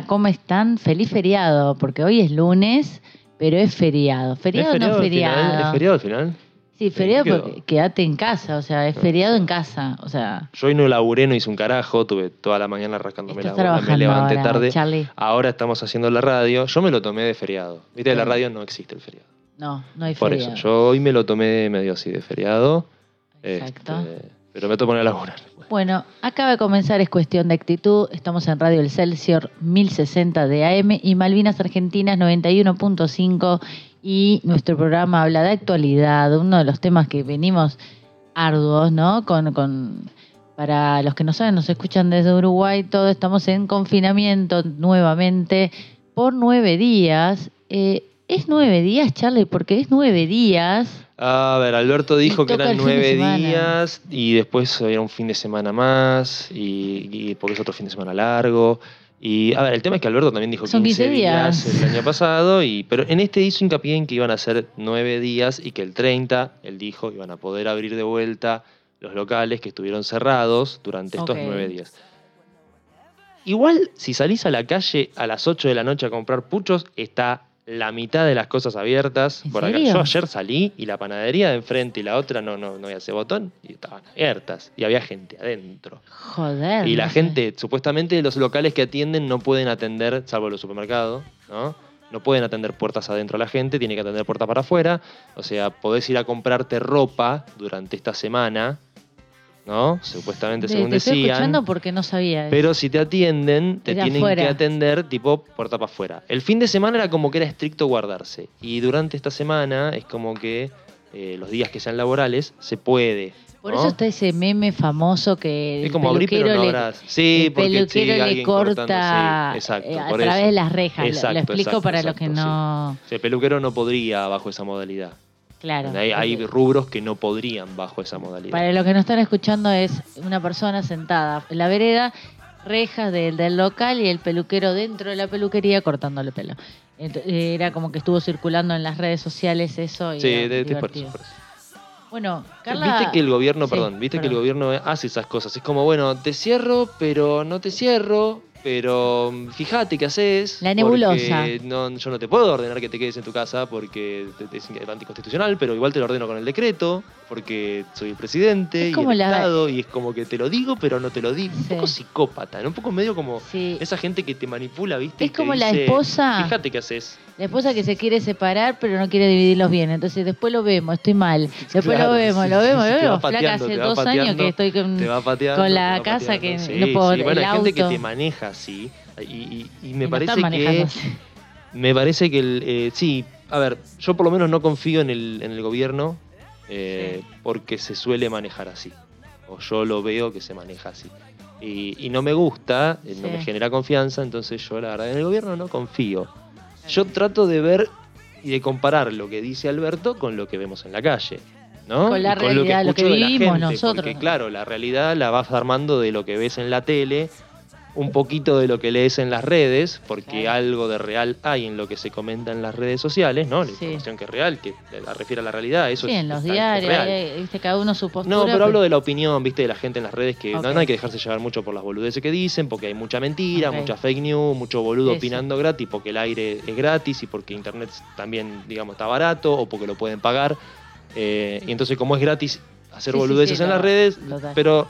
Hola, ¿cómo están? Feliz feriado, porque hoy es lunes, pero es feriado. ¿Feriado o no al feriado? final? ¿Es feriado al final? Sí, feriado porque quédate en casa, o sea, es feriado en casa, o sea, Yo hoy no laburé, no hice un carajo, tuve toda la mañana rascándome la bola, me levanté ahora, tarde. Charlie. Ahora estamos haciendo la radio. Yo me lo tomé de feriado. Viste, en la Sí. radio no existe el feriado. No, no hay Por feriado. eso, yo hoy me lo tomé medio así de feriado. Exacto. este, pero me tomo a laburar. Bueno, acaba de comenzar, es cuestión de actitud. Estamos en Radio El Celsior 1060 de AM y Malvinas Argentinas 91.5 y nuestro programa habla de actualidad, uno de los temas que venimos arduos, ¿no? Con, con para los que no saben, nos escuchan desde Uruguay, todo estamos en confinamiento nuevamente por nueve días. Eh, ¿Es nueve días, Charlie? Porque es nueve días. A ver, Alberto dijo que eran nueve días y después había un fin de semana más y, y porque es otro fin de semana largo. Y a ver, el tema es que Alberto también dijo Son 15 15 días. días el año pasado, y, pero en este hizo hincapié en que iban a ser nueve días y que el 30, él dijo, iban a poder abrir de vuelta los locales que estuvieron cerrados durante estos nueve días. Igual, si salís a la calle a las 8 de la noche a comprar puchos, está la mitad de las cosas abiertas. ¿En Por acá. Yo ayer salí y la panadería de enfrente y la otra no, no, no había ese botón y estaban abiertas y había gente adentro. Joder. Y la no sé. gente, supuestamente los locales que atienden no pueden atender, salvo los supermercados, ¿no? No pueden atender puertas adentro a la gente, tiene que atender puertas para afuera. O sea, podés ir a comprarte ropa durante esta semana, ¿no? Supuestamente, Te- según te estoy decían. escuchando porque no sabía. eso. Pero si te atienden, te tienen afuera. que atender tipo puerta para afuera. El fin de semana era como que era estricto guardarse. Y durante esta semana es como que eh, los días que sean laborales se puede. Por ¿no? eso está ese meme famoso que Es como abrir pero no le-. Sí, el porque peluquero le alguien corta sí, exacto, eh, a por través eso. de las rejas. Lo- lo, Exacto, explico exacto, para los que exacto, no... sí. El peluquero no podría bajo esa modalidad. Claro. hay, rubros que no podrían bajo esa modalidad. Para los que no están escuchando es una persona sentada en la vereda, rejas del, del local y el peluquero dentro de la peluquería cortándole pelo. Eh, Era como que estuvo circulando en las redes sociales eso y sí, de- de- por eso, divertido. por eso. Bueno, Carla... Viste que el gobierno, Sí, perdón, viste que el gobierno hace esas cosas. Es como, bueno, te cierro, pero no te cierro, pero fíjate qué haces. La nebulosa. No, yo no te puedo ordenar que te quedes en tu casa porque es anticonstitucional, pero igual te lo ordeno con el decreto, porque soy el presidente Es y el la- Estado, y es como que te lo digo, pero no te lo digo. Un Sí. poco psicópata, ¿no? Un poco medio como Sí. esa gente que te manipula, ¿viste? Es como la dice, esposa- Fíjate qué haces. La esposa que se quiere separar pero no quiere dividir los bienes. Entonces después lo vemos, estoy mal. Después Claro, lo vemos, sí, lo vemos, lo vemos. Flaca, hace dos años pateando, que estoy con, pateando. con la casa pateando. que no puedo... Bueno, el hay gente que auto. te maneja así. Y, y- y Y me parece que. Me parece que el. eh, sí, a ver, yo por lo menos no confío en el, en el gobierno eh, porque se suele manejar así. O yo lo veo que se maneja así. Y, y no me gusta, eh, no me genera confianza, entonces yo la verdad en el gobierno no confío. Yo trato de ver y de comparar lo que dice Alberto con lo que vemos en la calle. ¿no? Con la Y lo realidad, lo que escucho de la vivimos gente, nosotros. Porque claro, la realidad la vas armando de lo que ves en la tele, un poquito de lo que lees en las redes, porque Claro. algo de real hay en lo que se comenta en las redes sociales, ¿no? La Sí. información que es real, que la refiere a la realidad, eso Sí, es, en los diarios, viste, cada uno su postura. No, pero hablo de la opinión, viste, de la gente en las redes, que no- hay que dejarse llevar mucho por las boludeces que dicen, porque hay mucha mentira, mucha fake news, mucho boludo opinando gratis, porque el aire es gratis y porque internet también, digamos, está barato o porque lo pueden pagar. Eh, y entonces, como es gratis hacer boludeces en no, las redes, total. pero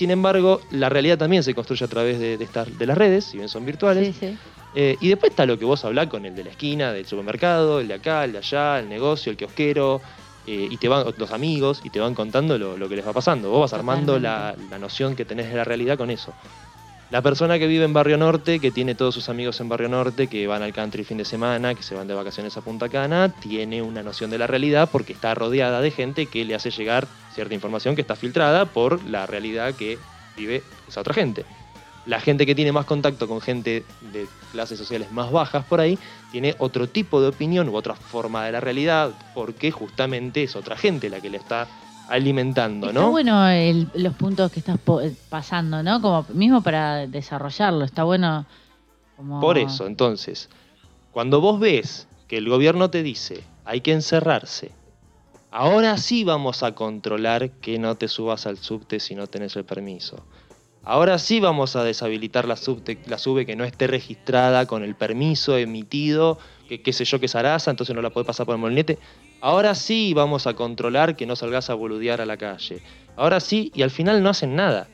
Sin embargo, la realidad también se construye a través de, de estas- de las redes, si bien son virtuales. Sí, sí. Eh, y después está lo que vos hablás con el de la esquina, del supermercado, el de acá, el de allá, el negocio, el kiosquero, eh, y te van, los amigos, y te van contando lo, lo que les va pasando. Vos vas armando la, la noción que tenés de la realidad con eso. La persona que vive en Barrio Norte, que tiene todos sus amigos en Barrio Norte, que van al country el fin de semana, que se van de vacaciones a Punta Cana, tiene una noción de la realidad porque está rodeada de gente que le hace llegar cierta información que está filtrada por la realidad que vive esa otra gente. La gente que tiene más contacto con gente de clases sociales más bajas por ahí, tiene otro tipo de opinión u otra forma de la realidad, porque justamente es otra gente la que le está alimentando, Está ¿no? bueno el- los puntos que estás po- pasando, ¿no? Como mismo para desarrollarlo. Está bueno. Como... Por eso, entonces, cuando vos ves que el gobierno te dice hay que encerrarse, ahora sí vamos a controlar que no te subas al subte si no tenés el permiso. Ahora sí vamos a deshabilitar la subte, la sube que no esté registrada con el permiso emitido, que qué sé yo que es Arasa, entonces no la puede pasar por el molinete. Ahora sí vamos a controlar que no salgas a boludear a la calle. Ahora sí, y al final no hacen nada.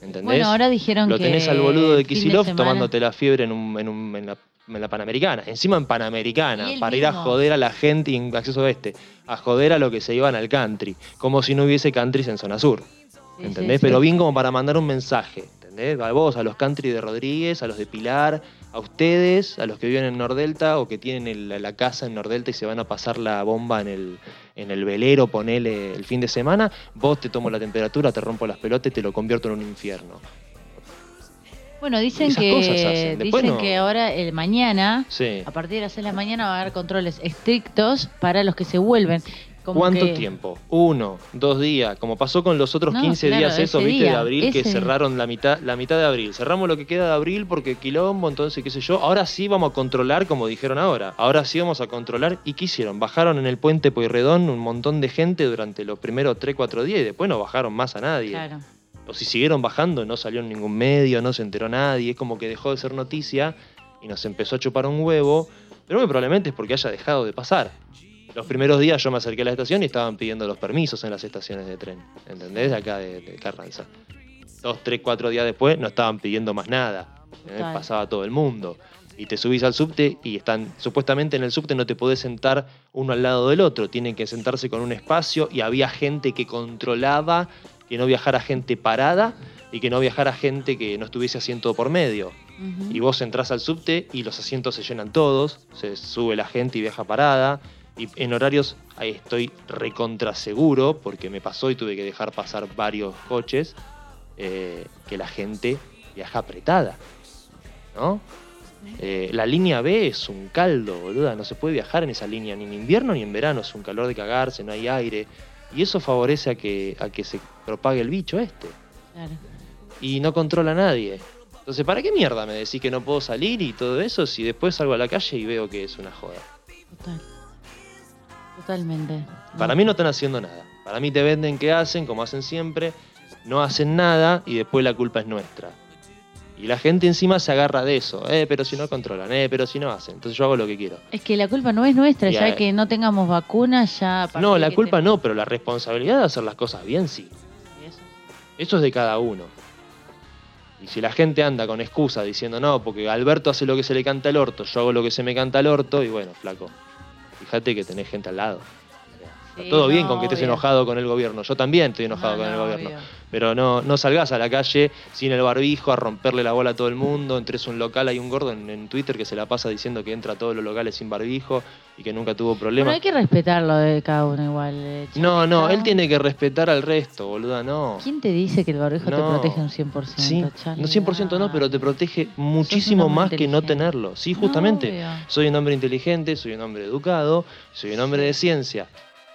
¿Entendés? Bueno, ahora dijeron Lo que. tenés al boludo de Kisilov tomándote la fiebre en, un- en un- en la, en la Panamericana. Encima en Panamericana, para ir a joder a la gente en acceso oeste. A joder a lo que se iban al country. Como si no hubiese countries en zona sur. Sí, ¿Entendés? sí, Pero bien como para mandar un mensaje. ¿Entendés? A vos, a los country de Rodríguez, a los de Pilar, a ustedes, a los que viven en Nordelta o que tienen el- la casa en Nordelta y se van a pasar la bomba en el, en el velero, ponele el fin de semana. Vos te tomo la temperatura, te rompo las pelotas y te lo convierto en un infierno. Bueno, dicen que dicen no- que ahora el mañana, Sí. a partir de las 6 de la mañana va a haber controles estrictos para los que se vuelven. Como ¿Cuánto que- tiempo? Uno, dos días, como pasó con los otros No, 15 claro, días esos, viste, de abril, que cerraron la mitad, la mitad de abril. Cerramos lo que queda de abril porque quilombo, entonces qué sé yo. Ahora sí vamos a controlar, como dijeron ahora. Ahora sí vamos a controlar. ¿Y qué hicieron? Bajaron en el puente Pueyrredón un montón de gente durante los primeros 3, 4 días y después no bajaron más a nadie. Claro. O si siguieron bajando, no salió en ningún medio, no se enteró nadie. Es como que dejó de ser noticia y nos empezó a chupar un huevo. Pero muy probablemente es porque haya dejado de pasar. Los primeros días yo me acerqué a la estación y estaban pidiendo los permisos en las estaciones de tren. ¿Entendés? De acá de, de Carranza. Dos, tres, cuatro días después no estaban pidiendo más nada. ¿eh? Pasaba todo el mundo. Y te subís al subte y están, supuestamente en el subte no te podés sentar uno al lado del otro. Tienen que sentarse con un espacio y había gente que controlaba que no viajara gente parada y que no viajara gente que no estuviese asiento por medio. Y vos entrás al subte y los asientos se llenan todos, se sube la gente y viaja parada. Y en horarios ahí estoy recontra seguro, porque me pasó y tuve que dejar pasar varios coches, eh, que la gente viaja apretada. ¿No? Eh, la línea B es un caldo, boluda. No se puede viajar en esa línea ni en invierno ni en verano. Es un calor de cagarse, no hay aire. Y eso favorece a que, a que se propague el bicho este Claro. y no controla a nadie. Entonces, ¿para qué mierda me decís que no puedo salir y todo eso si después salgo a la calle y veo que es una joda? Total. Totalmente. Para mí no están haciendo nada. Para mí te venden que hacen, como hacen siempre, no hacen nada y después la culpa es nuestra. Y la gente encima se agarra de eso. Eh, pero si no controlan, eh, pero si no hacen. Entonces yo hago lo que quiero. Es que la culpa no es nuestra, Y ya que no tengamos vacunas, ya. No, la culpa te- no, pero la responsabilidad de hacer las cosas bien sí. Eso. Eso es de cada uno. Y si la gente anda con excusa diciendo, no, porque Alberto hace lo que se le canta el orto, yo hago lo que se me canta el orto, y bueno, flaco, fíjate que tenés gente al lado. Sí, todo bien no, con que estés obvio. enojado con el gobierno. Yo también estoy enojado No, con el no, gobierno. obvio. Pero no, no salgas a la calle sin el barbijo a romperle la bola a todo el mundo. Entres un local, hay un gordo en, en Twitter que se la pasa diciendo que entra a todos los locales sin barbijo y que nunca tuvo problemas. hay que respetar lo de cada uno igual. eh, No, no, él tiene que respetar al resto, boluda, no. ¿Quién te dice que el barbijo te No. protege un 100%? Sí, Charlie? no 100% no, pero te protege muchísimo más que no tenerlo. Sí, justamente. soy un hombre inteligente, soy un hombre educado, soy un hombre de ciencia.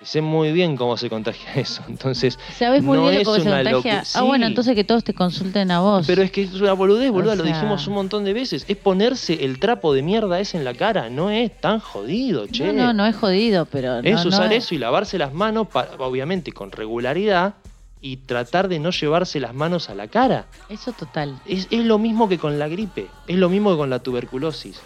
Sé muy bien cómo se contagia eso. Entonces, ¿Sabes muy no bien cómo se contagia? Ah, bueno, entonces que todos te consulten a vos. pero es que es una boludez, boludo, O lo dijimos un montón de veces. Es ponerse el trapo de mierda ese en la cara. No es tan jodido, che. No, no, no es jodido, pero. es no, usar no eso y lavarse las manos, pa- obviamente con regularidad, y tratar de no llevarse las manos a la cara. Eso total. Es, es lo mismo que con la gripe, es lo mismo que con la tuberculosis.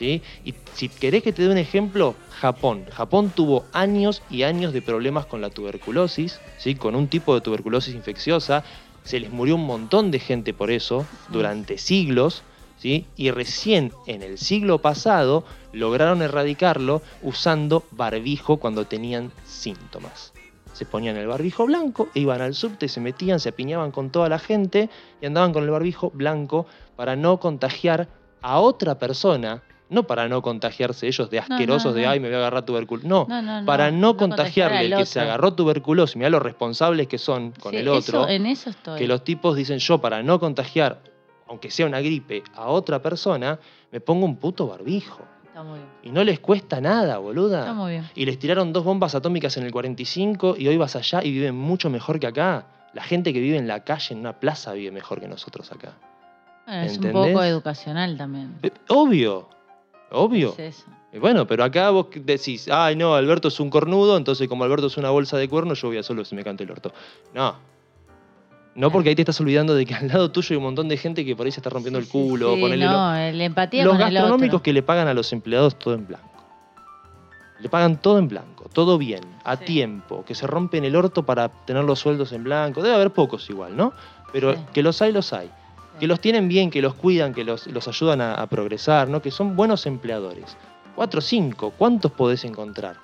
¿Sí? Y si querés que te dé un ejemplo, Japón. Japón tuvo años y años de problemas con la tuberculosis, ¿sí? con un tipo de tuberculosis infecciosa. se les murió un montón de gente por eso durante siglos, ¿sí? Y recién en el siglo pasado lograron erradicarlo usando barbijo cuando tenían síntomas. Se ponían el barbijo blanco, e iban al subte, se metían, se apiñaban con toda la gente y andaban con el barbijo blanco para no contagiar a otra persona, no para no contagiarse ellos de No, no, asquerosos de ay me voy a agarrar tuberculosis, no, No, no, no, para no, contagiarle contagiar el que se agarró tuberculosis, mira los responsables que son con Sí, el otro, eso- en eso estoy. que los tipos dicen yo para no contagiar, aunque sea una gripe, a otra persona, me pongo un puto barbijo. Está muy bien. Y no les cuesta nada, boluda. Está muy bien. Y les tiraron dos bombas atómicas en el 45 y hoy vas allá y viven mucho mejor que acá. La gente que vive en la calle, en una plaza, vive mejor que nosotros acá. Bueno, es un poco educacional también. Eh, Obvio, obvio. Es bueno, pero acá vos decís, ay no, Alberto es un cornudo, entonces como Alberto es una bolsa de cuernos, yo voy a solo si me cante el orto. No. No porque ahí te estás olvidando de que al lado tuyo hay un montón de gente que por ahí se está rompiendo Sí, el culo. sí, ponele lo- no, la empatía los con el gastronómicos otro. que le pagan a los empleados todo en blanco. Le pagan todo en blanco, todo bien, a Sí. tiempo, que se rompen el orto para tener los sueldos en blanco. Debe haber pocos igual, ¿no? Pero que los hay, los hay. Que los tienen bien, que los cuidan, que los, los ayudan a, a progresar, ¿no? Que son buenos empleadores. Cuatro o cinco, ¿cuántos podés encontrar?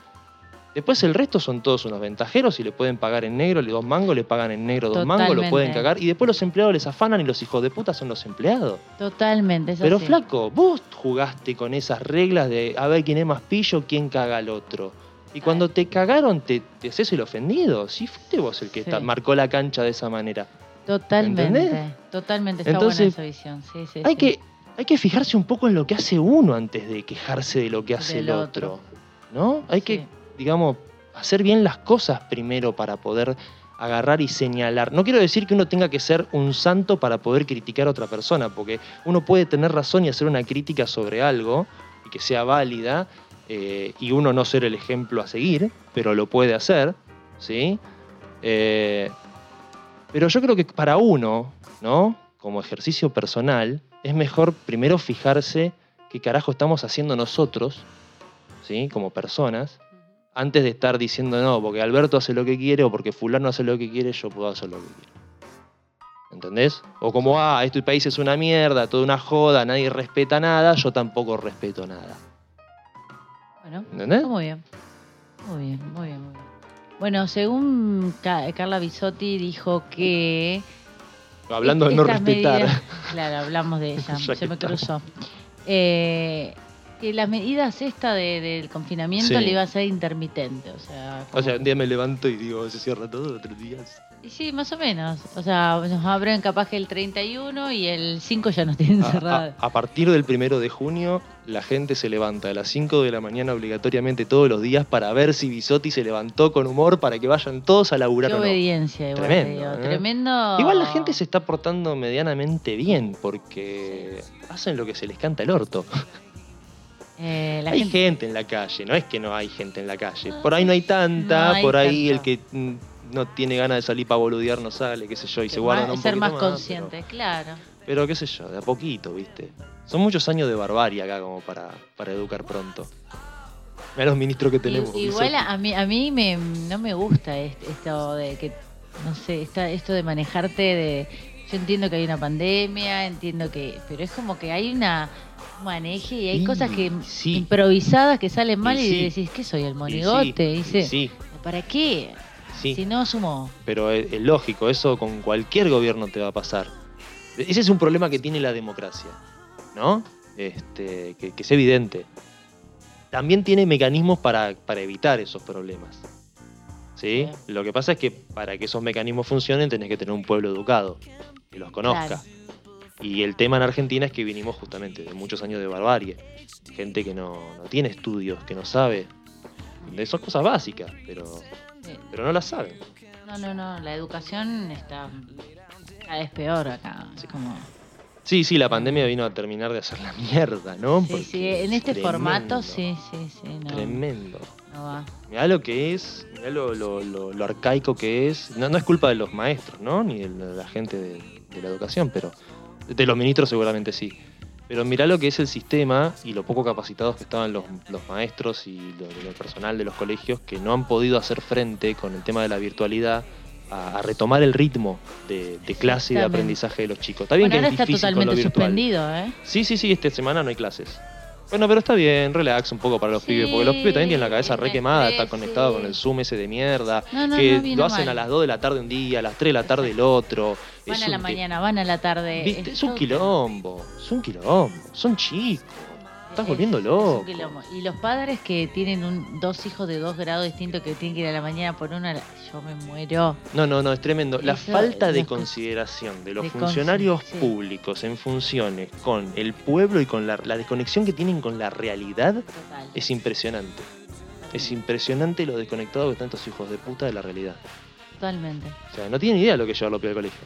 Después el resto son todos unos ventajeros y le pueden pagar en negro, le dos mangos, le pagan en negro dos mangos, lo pueden cagar. Y después los empleados les afanan y los hijos de puta son los empleados. Totalmente, es Pero así. flaco, vos jugaste con esas reglas de a ver quién es más pillo, quién caga al otro. Y cuando te cagaron, te, te haces el ofendido. Sí, fuiste vos el que Sí. está- marcó la cancha de esa manera. Totalmente, ¿Entendés? totalmente. Está Entonces, buena esa visión. Sí, sí, Hay, sí. que, hay que fijarse un poco en lo que hace uno antes de quejarse de lo que hace Del el otro. otro. ¿No? Hay que, digamos, hacer bien las cosas primero para poder agarrar y señalar. No quiero decir que uno tenga que ser un santo para poder criticar a otra persona, porque uno puede tener razón y hacer una crítica sobre algo y que sea válida, eh, y uno no ser el ejemplo a seguir, pero lo puede hacer, ¿sí? Eh, pero yo creo que para uno, ¿no? Como ejercicio personal, es mejor primero fijarse qué carajo estamos haciendo nosotros, ¿sí? Como personas, antes de estar diciendo no, porque Alberto hace lo que quiere o porque fulano hace lo que quiere, yo puedo hacer lo que quiero. ¿Entendés? O como, ah, este país es una mierda, toda una joda, nadie respeta nada, yo tampoco respeto nada. Bueno, ¿Entendés? muy bien. Muy bien, muy bien, muy bien. Bueno, según Ca- Carla Bisotti dijo que... Hablando de no respetar. medidas- claro, hablamos de ella, se me cruzó. Eh, que las medidas esta de- del confinamiento Sí. le iba a ser intermitente, o sea... O sea, un día me levanto y digo, se cierra todo, otros días. Y sí, más o menos. O sea, nos abren capaz que el 31 y el 5 ya nos tienen cerrado. a- a partir del primero de junio, la gente se levanta a las 5 de la mañana obligatoriamente todos los días para ver si Bisotti se levantó con humor para que vayan todos a laburar Qué o no. obediencia, igual Tremendo, te digo. ¿eh? Tremendo. Igual la gente se está portando medianamente bien porque hacen lo que se les canta el orto. Eh, hay gente- gente... en la calle, no es que no hay gente en la calle. Por ahí no hay tanta, No hay por ahí tanto. el que mm, no tiene ganas de salir para boludear no sale, qué sé yo, y se guarda un ser más pero- consciente, claro. Pero, qué sé yo, de a poquito, ¿viste? Son muchos años de barbarie acá como para, para educar pronto. Mira los ministros que tenemos. igual Bisotti. a mí, a mí me, no me gusta est- esto de que, no sé, esta- esto de manejarte de... Yo entiendo que hay una pandemia, entiendo que... Pero es como que hay una un maneje y hay Sí, cosas que sí. improvisadas que salen mal Y y, sí. decís, ¿qué soy? ¿El Y monigote? y Dice, sí, ¿para qué? Sí. Si no sumo... Pero es, es lógico, eso con cualquier gobierno te va a pasar. Ese es un problema que tiene la democracia, ¿no? Este, que, que es evidente. También tiene mecanismos para, para evitar esos problemas. ¿Sí? Sí. Lo que pasa es que para que esos mecanismos funcionen tenés que tener un pueblo educado, que los conozca. Claro. Y el tema en Argentina es que vinimos justamente de muchos años de barbarie. Gente que no, no tiene estudios, que no sabe. Son cosas básicas, pero, pero no las saben. No, no, no, la educación está cada vez peor acá. Es como... Sí, sí, la pandemia vino a terminar de hacer la mierda, ¿no? Sí, Porque sí, en este es formato tremendo, sí, sí, sí, no, Tremendo. no va. Mirá lo que es, mirá lo, lo- lo- lo arcaico que es. No, no es culpa de los maestros, ¿no? Ni de la la gente de, de la educación, pero. De los ministros seguramente sí. Pero mirá lo que es el sistema y lo poco capacitados que estaban los, los maestros y lo, lo personal de los colegios que no han podido hacer frente con el tema de la virtualidad a, a retomar el ritmo de, de clase y de aprendizaje de los chicos. Está bien bueno, ahora que es está difícil con lo totalmente virtual. suspendido, ¿eh? Sí, sí, sí, esta semana no hay clases. Bueno, pero está bien, relax un poco para los Sí, pibes, porque los pibes también tienen la cabeza re quemada, están conectados con el Zoom ese de mierda, No, no, que no lo hacen mal. a las 2 de la tarde un día, a las 3 de la tarde el otro. Van Es a la mañana, van a la tarde. ¿Viste? Es un quilombo, es un quilombo, son chicos. Estás Es- volviendo loco. Y los padres que tienen un- dos hijos de dos grados distintos que tienen que ir a la mañana por una, yo me muero. No, no, no, es tremendo. La Eso, falta de consideración de los de funcionarios sí. públicos en funciones con el pueblo y con la, la desconexión que tienen con la realidad Total. es impresionante. Es impresionante lo desconectados que están estos hijos de puta de la realidad. Totalmente. O sea, no tienen idea de lo que es llevarlo al colegio.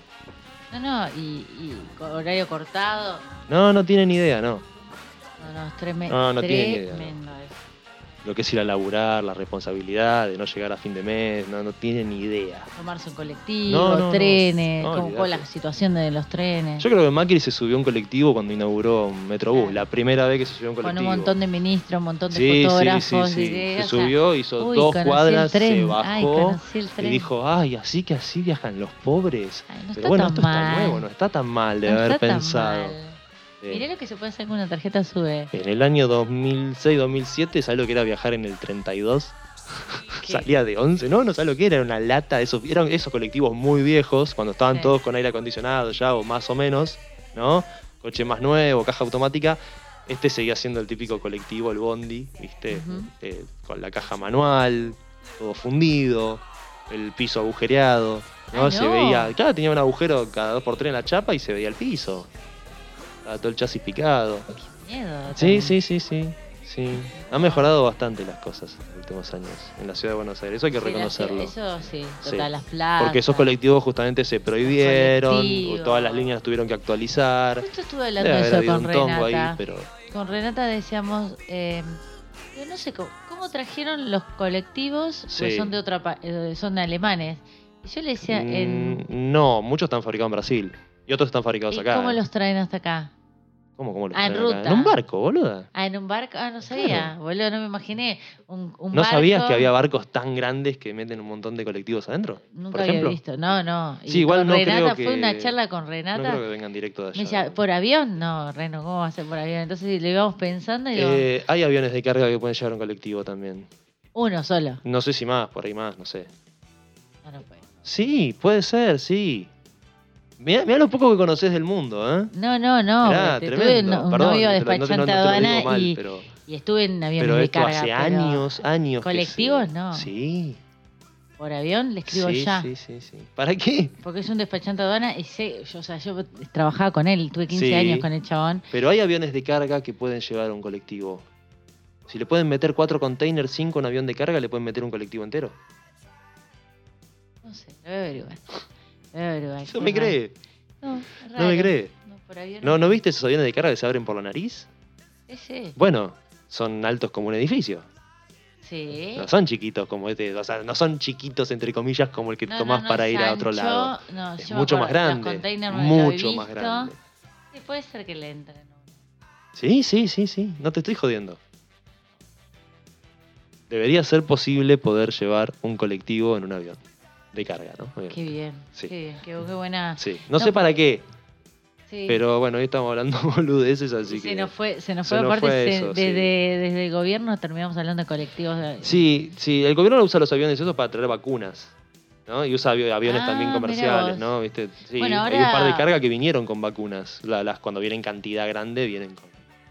No, no, y, y horario cortado. No, no tienen idea, no. No, no, es No, tremendo. Lo que es ir a laburar, la responsabilidad de no llegar a fin de mes, no, no tienen ni idea. Tomarse un colectivo, No, trenes, fue olvidate. la situación de los trenes. Yo creo que Macri se subió a un colectivo cuando inauguró un Metrobús, la primera vez que se subió a un con colectivo. un montón de ministros, un montón de Sí, fotógrafos. sí, sí. de- Se subió, hizo uy, dos cuadras, se bajó Ay, y dijo, ay, así que así viajan los pobres. Ay, Pero bueno, esto mal. está nuevo, no está tan mal de haber pensado. mal. Eh, Mirá lo que se puede hacer con una tarjeta SUBE. En el año 2006-2007, ¿sabes lo que era viajar en el 32? ¿Qué? Salía de 11, no, no sabes lo que era, era una lata, esos, eran esos colectivos muy viejos, cuando estaban Sí. todos con aire acondicionado ya, o más o menos, ¿no? Coche más nuevo, caja automática. Este seguía siendo el típico colectivo, el bondi, ¿viste? Eh, con la caja manual, todo fundido, el piso agujereado, ¿no? Ay, Se no. veía, claro, tenía un agujero cada dos por tres en la chapa y se veía el piso. Estaba todo el chasis picado. Miedo. Sí, sí, sí, sí. Sí, han mejorado bastante las cosas en los últimos años en la ciudad de Buenos Aires. Eso hay que Sí, reconocerlo. Eso sí, Sí. total, las plazas. Porque esos colectivos justamente se prohibieron, todas las líneas tuvieron que actualizar. Justo estuve hablando de eso con Renata. ahí, pero Con Renata decíamos, eh, yo no sé cómo, cómo trajeron los colectivos, porque Sí. son de otra, eh, son alemanes. Y yo le decía, en, mm, no, muchos están fabricados en Brasil y otros están fabricados ¿y acá. cómo los traen hasta acá? ¿Cómo, cómo los Ah, en ruta. En un barco, boluda. Ah, en un barco, ah, no sabía, boludo, no me imaginé. Un, un ¿No sabías que había barcos tan grandes que meten un montón de colectivos adentro? Nunca por había visto, no, no. Y Sí, igual no Renata, creo que- fue una charla con No Renata. creo que vengan directo de allá. me decía, ¿por avión? No, Reno, ¿cómo va a ser por avión? Entonces le íbamos pensando y digo, Eh, hay aviones de carga que pueden llevar un colectivo también. uno solo. No sé si más, por ahí más, no sé. No, no puede. Sí, puede ser, sí. Mirá, mirá lo poco que conoces del mundo, ¿eh? No, no, no. Mirá, tremendo. tuve no- un Perdón, novio no no despachante aduana y, pero, y estuve en aviones pero de esto carga. hace años, años. ¿Colectivos? No. Sí. Por avión le escribo sí, ya. sí, sí, sí. ¿Para qué? Porque es un despachante aduana y sé, yo, o sea, yo trabajaba con él, tuve 15 Sí. años con el chabón. Pero hay aviones de carga que pueden llevar un colectivo. Si le pueden meter cuatro containers, cinco en avión de carga, le pueden meter un colectivo entero. No sé, lo voy a averiguar. Averiguar. No me cree, No, no me cree. No, por avión ¿No, ¿No viste esos aviones de carga que se abren por la nariz? Ese, Bueno, son altos como un edificio. sí. No son chiquitos como este, o sea, no son chiquitos entre comillas como el que No, tomás no, no, para ir a otro lado. no, Es yo mucho más grande. Mucho más grande. Sí, puede ser que le entren. Sí, sí, sí, sí. No te estoy jodiendo. Debería ser posible poder llevar un colectivo en un avión de carga, ¿no? Obviamente. Qué bien, Sí. qué bien, qué, qué buena. Sí. No, No, sé para qué, Sí. pero bueno, hoy estamos hablando boludeces, así se que. nos fue, se nos se fue nos aparte fue se- eso, sí. desde, el gobierno terminamos hablando de colectivos. de- Sí, sí, el gobierno usa los aviones esos para traer vacunas. ¿no? Y usa avi- aviones Ah, también comerciales. ¿no? ¿Viste? Sí, Bueno, hay un par de ahora- carga que vinieron con vacunas. La- las, cuando vienen cantidad grande, vienen con,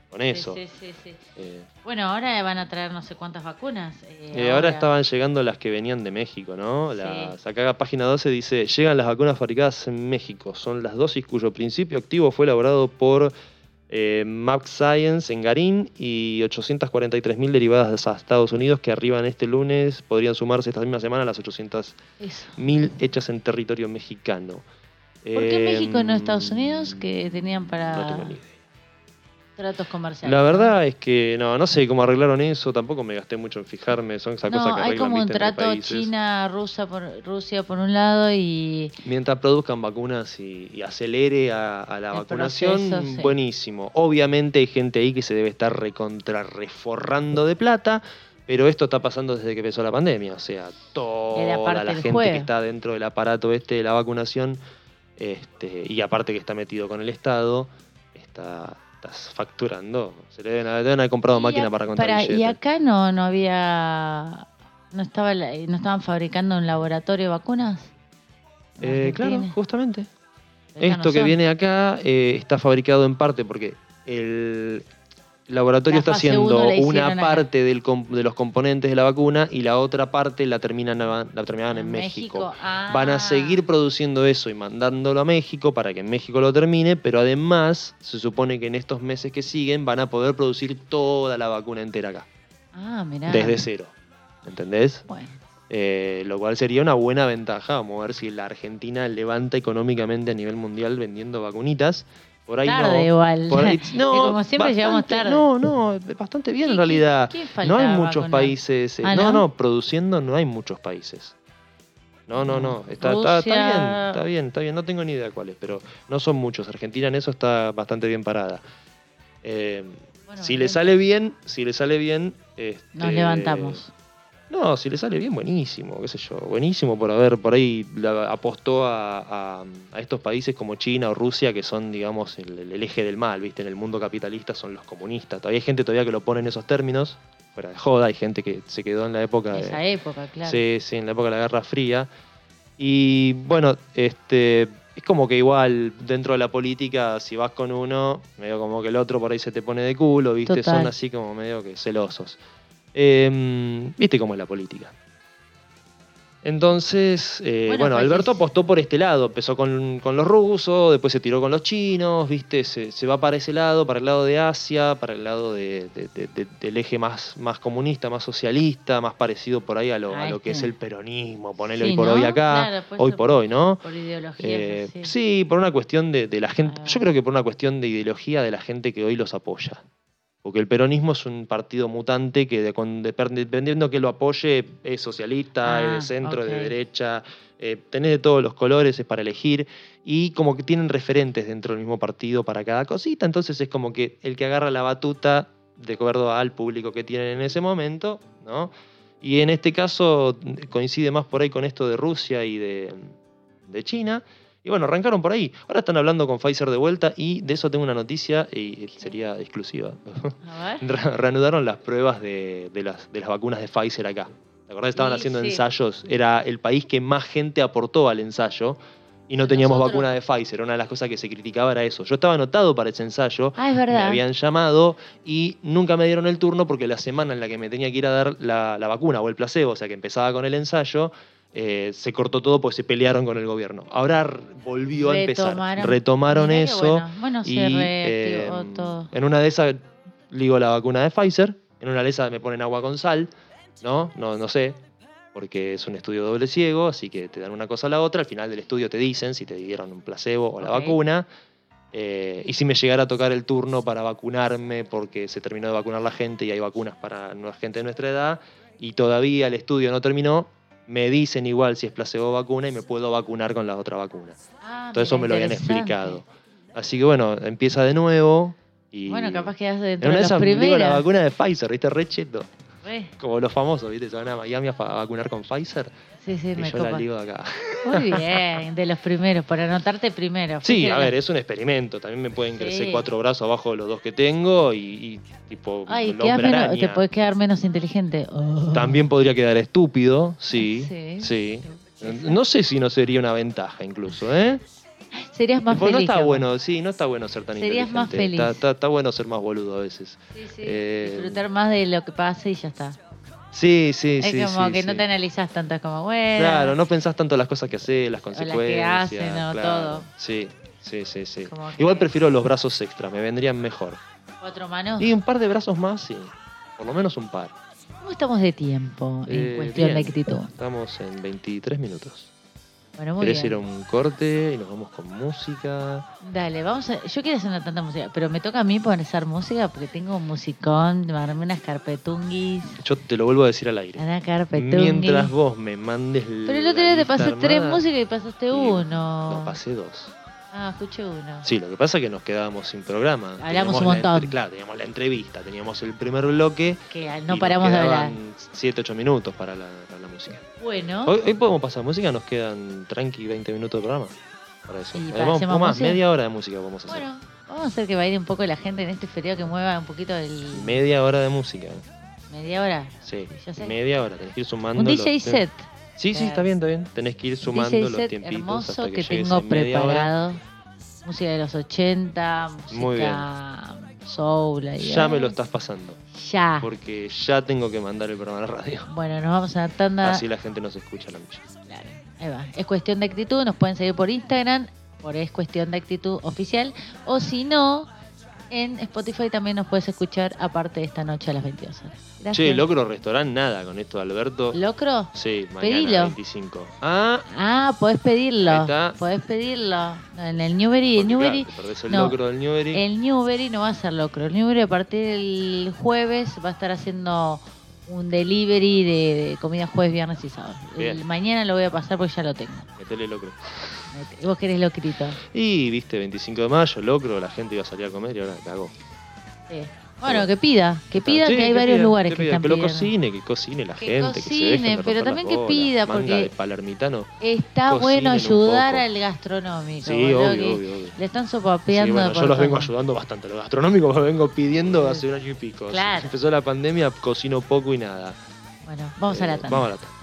con eso. sí, sí, sí. Eh, Bueno, ahora van a traer no sé cuántas vacunas. eh, Eh, ahora. estaban llegando las que venían de México, ¿no? Las, Acá página 12 dice, llegan las vacunas fabricadas en México. Son las dosis cuyo principio activo fue elaborado por Max Science en Garín y 843.000 derivadas a Estados Unidos que arriban este lunes. Podrían sumarse esta misma semana a las 800.000 Eso. hechas en territorio mexicano. ¿Por qué México y no Em, Estados Unidos que tenían para No tengo ni idea. Tratos comerciales? La verdad es que no, no sé cómo arreglaron eso, tampoco me gasté mucho en fijarme, son esas No, cosas que hay como un trato países. China, Rusia por, Rusia por un lado y Mientras produzcan vacunas y, y acelere a, a la El vacunación, proceso, sí. buenísimo. Obviamente hay gente ahí que se debe estar recontra reforrando de plata, Pero esto está pasando desde que empezó la pandemia, o sea, toda la gente juego. que está dentro del aparato este de la vacunación, este, y aparte que está metido con el Estado, está, estás facturando. Se le deben, haber- deben haber comprado máquina para contar pará, y acá no, no había. No, estaba, no estaban fabricando un laboratorio de vacunas. ¿En Eh, claro, justamente. No Esto que viene acá eh, está fabricado en parte porque el laboratorio La está haciendo una parte del de los componentes de la vacuna y la otra parte la terminan, la terminaban en, México. Ah. Van a seguir produciendo eso y mandándolo a México para que en México lo termine, pero además se supone que en estos meses que siguen van a poder producir toda la vacuna entera acá, Ah, mirá. desde cero. ¿Entendés? Bueno, Eh, lo cual sería una buena ventaja. Vamos a ver si la Argentina levanta económicamente a nivel mundial vendiendo vacunitas. Por ahí tarde no. igual. Por ahí- no, como siempre llegamos bastante- tarde. No, no, bastante bien en ¿Qué- realidad. qué- qué no hay muchos países. eh, Ah, no, ¿no? no, produciendo no hay muchos países. No, no, no. Está, está- bien, está bien, está bien. No tengo ni idea cuáles, pero no son muchos. Argentina en eso está bastante bien parada. Eh, Bueno, si le sale bien, si le sale bien. Nos este, levantamos. No, si le sale bien, buenísimo, qué sé yo. Buenísimo por haber, por ahí la- apostó a, a- a estos países como China o Rusia, que son, digamos, el, el eje del mal, ¿viste? En el mundo capitalista son los comunistas. Todavía hay gente todavía que lo pone en esos términos, fuera de joda, hay gente que se quedó en la época de... Esa época, claro. Sí, sí, en la época de la Guerra Fría. Y bueno, este es como que igual dentro de la política, si vas con uno, medio como que el otro por ahí se te pone de culo, ¿viste? Total. Son así como medio que celosos. Eh, ¿Viste cómo es la política? Entonces, eh, Bueno, bueno, pues, Alberto apostó por este lado, empezó con, con los rusos, después se tiró con los chinos, ¿viste? Se, se va para ese lado, para el lado de Asia, para el lado de- de- de- de- del eje más, más comunista, más socialista, más parecido por ahí a lo, Ah, a lo que es el peronismo, ponerlo Sí, hoy por ¿no? hoy acá, Claro, hoy por hoy, ¿no? Por ideología. Eh, sí. sí, por una cuestión de, de la gente, Ah. yo creo que por una cuestión de ideología de la gente que hoy los apoya. Porque el peronismo es un partido mutante que de- dependiendo que lo apoye es socialista, Ah, es de centro, es ok. de derecha, eh, tenés de todos los colores, es para elegir y como que tienen referentes dentro del mismo partido para cada cosita, entonces es como que el que agarra la batuta de acuerdo al público que tienen en ese momento, ¿no? Y en este caso coincide más por ahí con esto de Rusia y de, de China. Y bueno, arrancaron por ahí. Ahora están hablando con Pfizer de vuelta y de eso tengo una noticia y sería exclusiva. A ver. Re- Reanudaron las pruebas de, de las, de las vacunas de Pfizer acá. ¿Te acordás? Estaban Sí, haciendo sí. ensayos. Era el país que más gente aportó al ensayo y no Nosotros. teníamos vacuna de Pfizer. Una de las cosas que se criticaba era eso. Yo estaba anotado para ese ensayo. Ah, es Me verdad. habían llamado y nunca me dieron el turno porque la semana en la que me tenía que ir a dar la, la vacuna o el placebo, o sea que empezaba con el ensayo, eh, se cortó todo porque se pelearon con el gobierno. Ahora volvió a empezar. Retomaron. Mirá eso. Bueno, se eh, todo. en una de esas ligo la vacuna de Pfizer, en una de esas me ponen agua con sal, ¿no? No, no sé, porque es un estudio doble ciego, así que te dan una cosa a la otra, al final del estudio te dicen si te dieron un placebo o la vacuna. eh, y si me llegara a tocar el turno para vacunarme, porque se terminó de vacunar la gente y hay vacunas para la gente de nuestra edad, y todavía el estudio no terminó, me dicen igual si es placebo o vacuna y me puedo vacunar con la otra vacuna. Ah, Todo eso me lo habían explicado. Así que bueno, empieza de nuevo. Y Bueno, capaz quedas en dentro de los esas digo la vacuna de Pfizer, ¿viste? Re cheto. Re. Como los famosos, ¿viste? Se van a Miami a, vacunar con Pfizer. Sí, sí, y me yo la copa. ligo de acá. Muy bien, de los primeros, por anotarte primero. Sí, a ver, es un experimento. También me pueden crecer Sí. cuatro brazos abajo de los dos que tengo y, y tipo Ay, menos- te podés quedar menos inteligente. Oh. También podría quedar estúpido, sí, Sí. sí. No sé si no sería una ventaja incluso, ¿eh? Serías más feliz. no está bueno, sí, no está bueno ser tan Serías inteligente. más feliz. Está, está- está bueno ser más boludo a veces. Sí, sí. Eh, Disfrutar más de lo que pase y ya está. Sí, sí, es sí. como sí, que no te analizás tanto, es como, bueno. Claro, no pensás tanto las cosas que haces, las las que consecuencias. hacen, o claro. todo. Sí, sí, sí, sí. Como que- Igual prefiero los brazos extra, me vendrían mejor. Cuatro manos. Y un par de brazos más, sí. Por lo menos un par. ¿Cómo estamos de tiempo en Eh, cuestión de actitud? Estamos en 23 minutos. Bueno, muy ¿Querés ir a bien. un corte y nos vamos con música? Dale, vamos a... Yo quiero hacer una tanta música, pero me toca a mí poner música porque tengo un musicón, me armé unas carpetunguis, Yo te lo vuelvo a decir al aire. una carpetunguis. Mientras vos me mandes Pero el otro día te pasé tres músicas y pasaste No, uno. pasé dos. Ah, escuché uno. Sí, lo que pasa es que nos quedábamos sin programa. Hablamos Teníamos un montón. claro, teníamos la entrevista, teníamos el primer bloque. Que y no nos paramos de hablar. quedaban 7, 8 minutos para la, para la música. Bueno, Hoy, hoy podemos pasar música, nos quedan tranqui 20 minutos de programa. Para eso. ¿Y hacemos más, música? media hora de música vamos a hacer. bueno, vamos a hacer que baile un poco la gente en este feriado que mueva un poquito el. Media hora de música. Media hora. Sí, media hora. Tenés que ir sumando. Un DJ set. Sí, sí, está bien, está bien. Tenés que ir sumando DJ los tiempitos hermoso hasta que, que, tengo preparado. Música de los 80, Muy bien. Soul. Ya me lo estás pasando. Ya. Porque ya tengo que mandar el programa a la radio. Bueno, nos vamos a la tanda. Así la gente nos escucha la noche. Claro, ahí va. Es cuestión de actitud. Nos pueden seguir por Instagram, por Es Cuestión de Actitud Oficial. O si no, en Spotify también nos puedes escuchar aparte de esta noche a las 22 horas. Gracias. Che, Locro Restaurant, nada con esto de Alberto. ¿Locro? Sí, mañana Pedilo. 25. Ah, Ah, podés pedirlo. Ahí está. Podés pedirlo. No, En el Newbery. El Newbery, claro, el no, locro del Newbery. el Newbery no va a ser locro. El Newbery a partir del jueves va a estar haciendo un delivery de, de comida jueves, viernes y sábado. El- mañana lo voy a pasar porque ya lo tengo. Metele locro. Vos querés locrito. Y viste, 25 de mayo, locro, la gente iba a salir a comer y ahora cagó. Sí. Bueno, que pida, que pida Sí, que hay varios pida, lugares que que pida, están que lo cocine, que cocine la Que gente, que se cocine, dejen de pero también que bolas. pida, porque- de palermitano. Está bueno ayudar al gastronómico. Sí, obvio, que obvio, obvio. Le están Sí, sopapeando. bueno, yo los vengo ayudando bastante. Los gastronómicos los vengo pidiendo hace un año y pico. Claro. Empezó la pandemia, cocino poco y nada. Bueno, vamos a la Eh, tanda. Vamos a la tanda.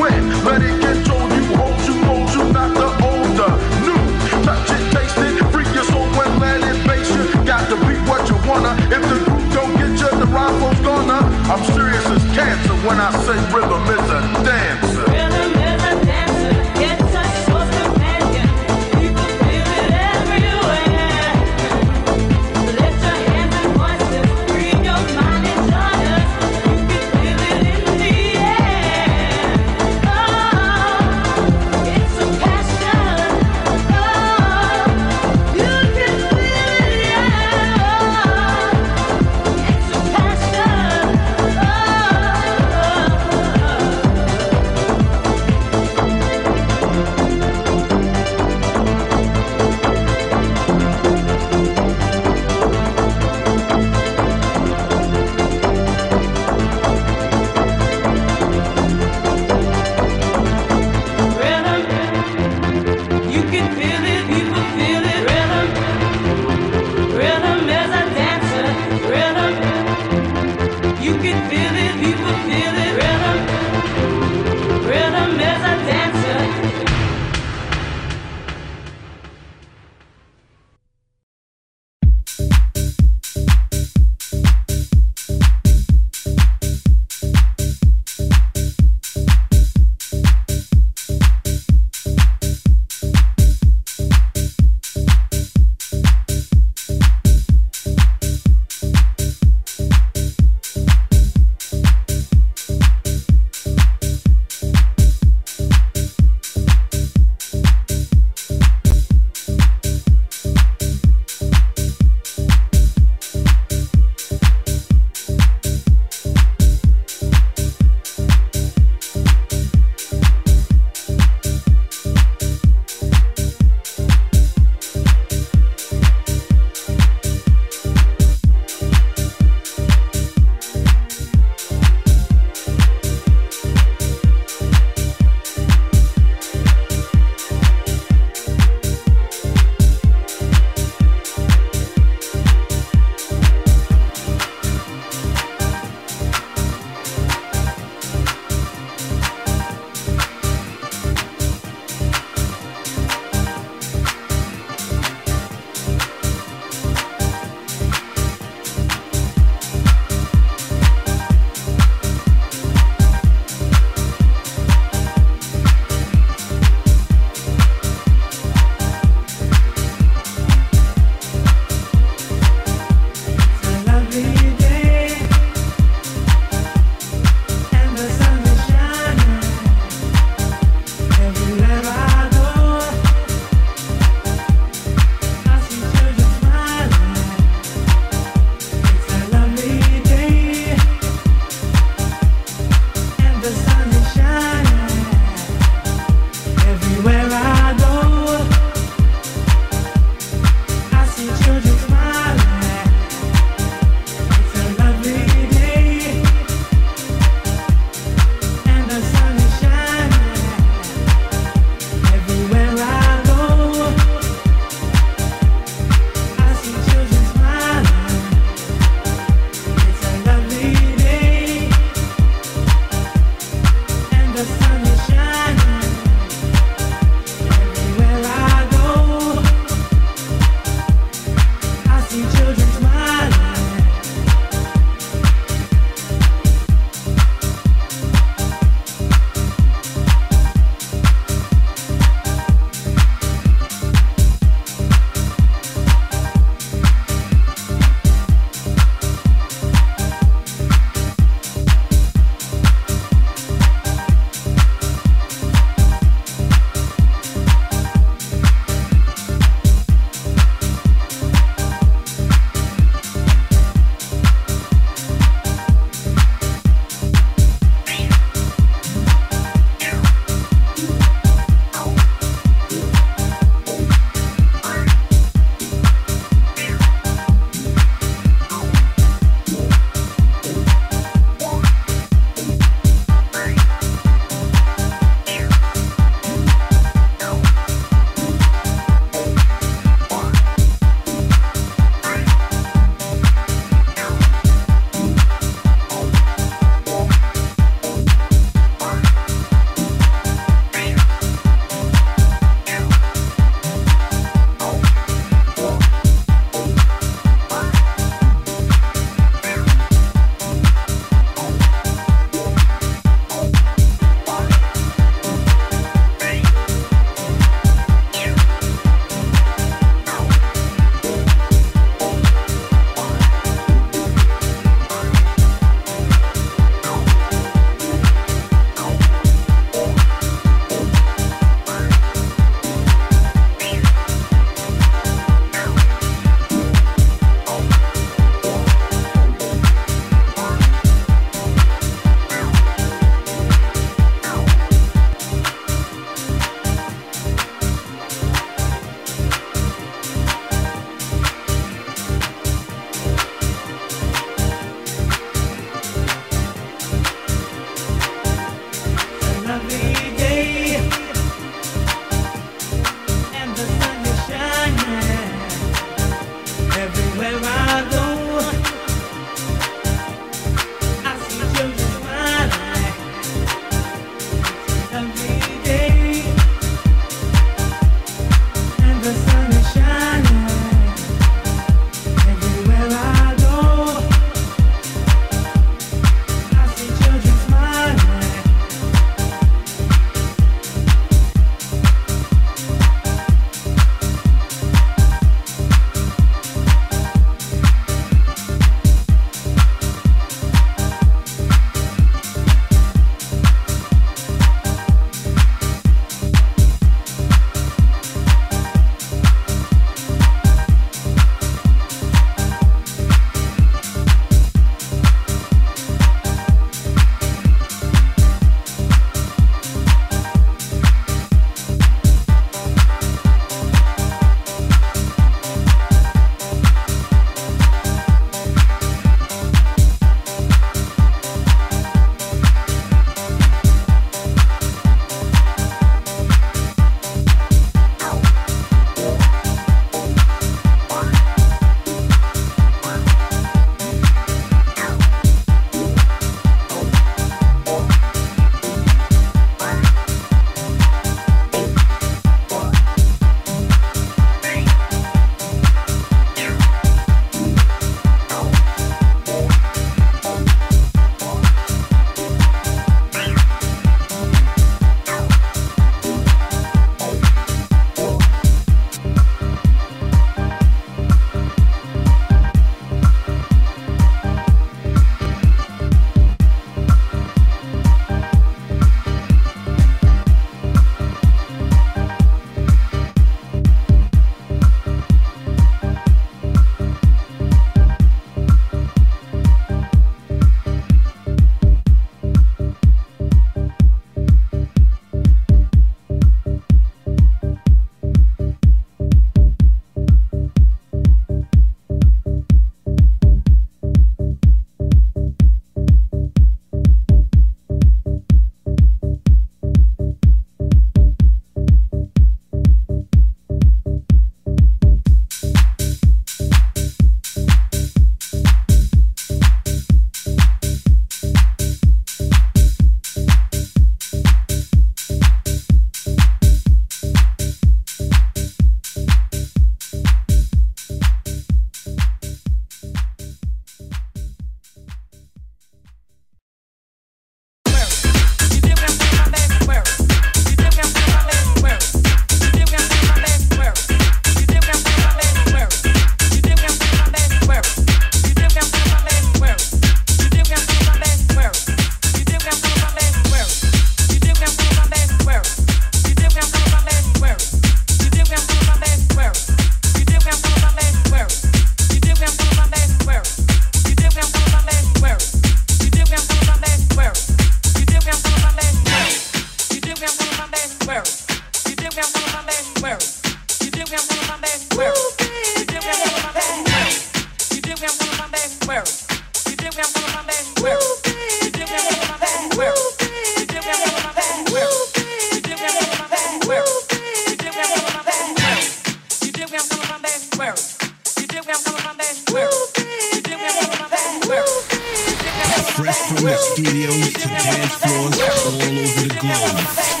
Fresh from the studios to dance floors all over the globe.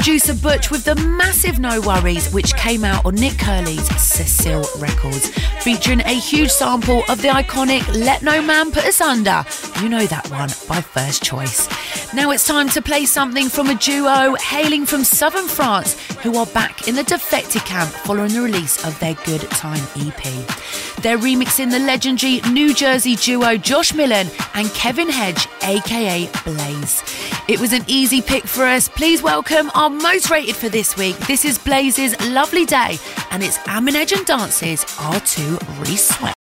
Producer Butch with the massive No Worries, which came out on Nick Curley's Cecil Records, featuring a huge sample of the iconic Let No Man Put Us Under. You know that one by first choice. Now it's time to play something from a duo hailing from southern France who are back in the defected camp following the release of their Good Time EP. They're remixing the legendary New Jersey duo Josh Millen and Kevin Hedge, aka Blaze. It was an easy pick for us. Please welcome our most rated for this week. This is Blaze's Lovely Day, and it's Aminege and Dance's R2 Resweat.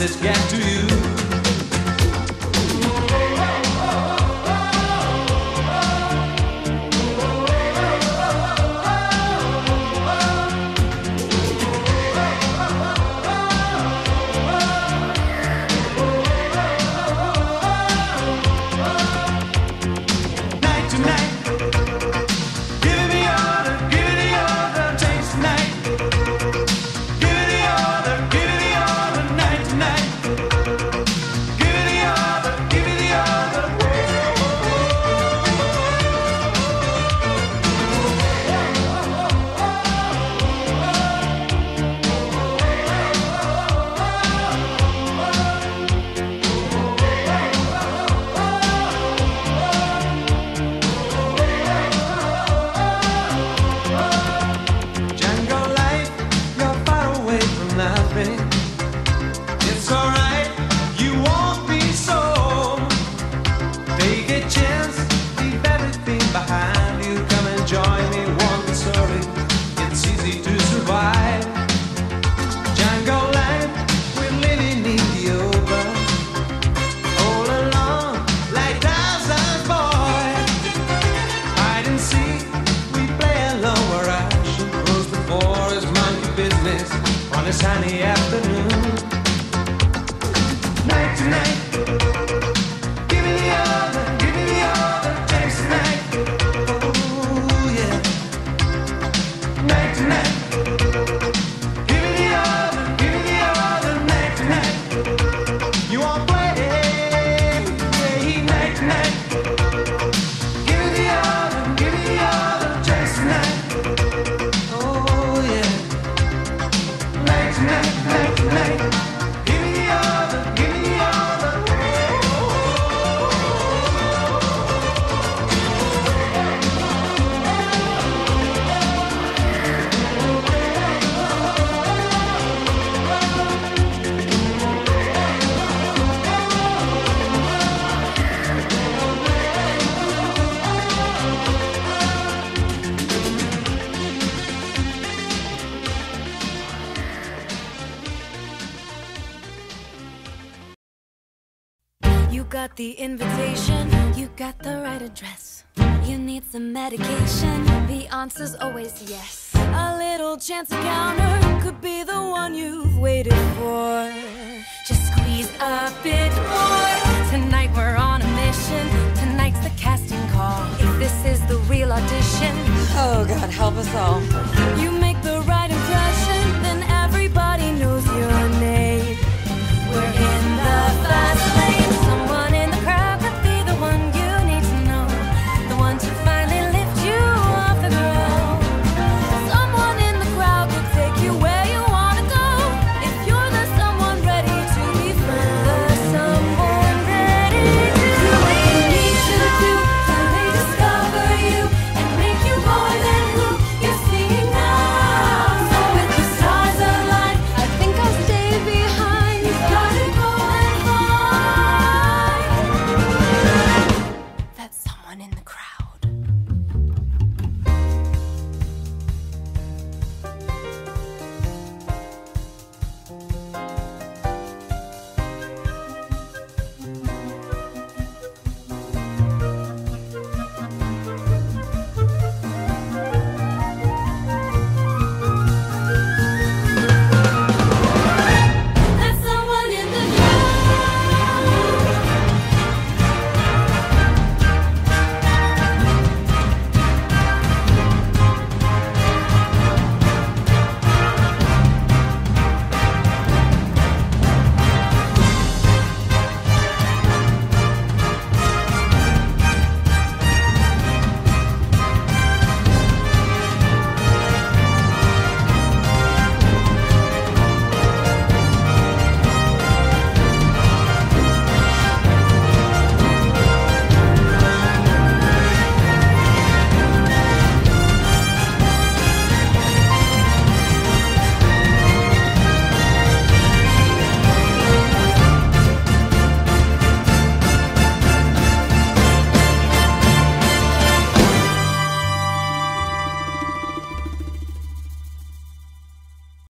message get to you? is always yes. A little chance again.